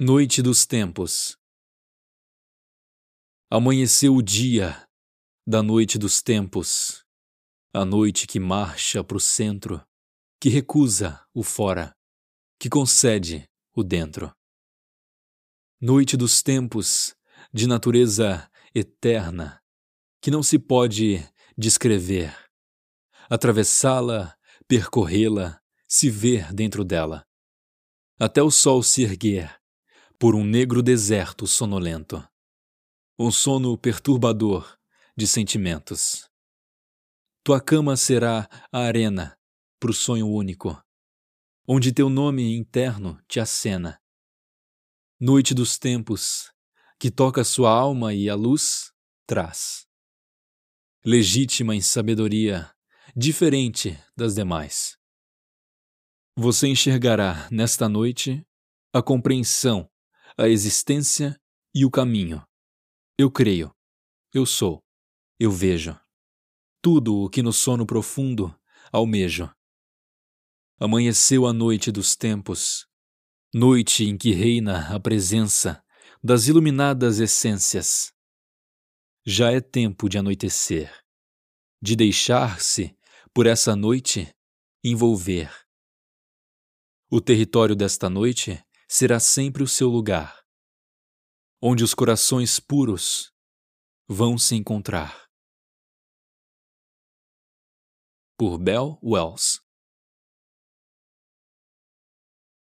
Noite dos Tempos Amanheceu o dia da noite dos tempos, a noite que marcha pro centro, que recusa o fora, que concede o dentro. Noite dos tempos, de natureza eterna, que não se pode descrever, atravessá-la, percorrê-la, se ver dentro dela, até o sol se erguer por um negro deserto sonolento. Um sono perturbador de sentimentos. Tua cama será a arena pro sonho único, onde teu nome interno te acena. Noite dos tempos, que toca sua alma e a luz traz. Legítima em sabedoria, diferente das demais. Você enxergará nesta noite a compreensão a existência e o caminho. Eu creio, eu sou, eu vejo. Tudo o que no sono profundo almejo. Amanheceu a noite dos tempos, noite em que reina a presença das iluminadas essências. Já é tempo de anoitecer, de deixar-se, por essa noite, envolver. O território desta noite será sempre o seu lugar, onde os corações puros vão se encontrar. Por Bell Wells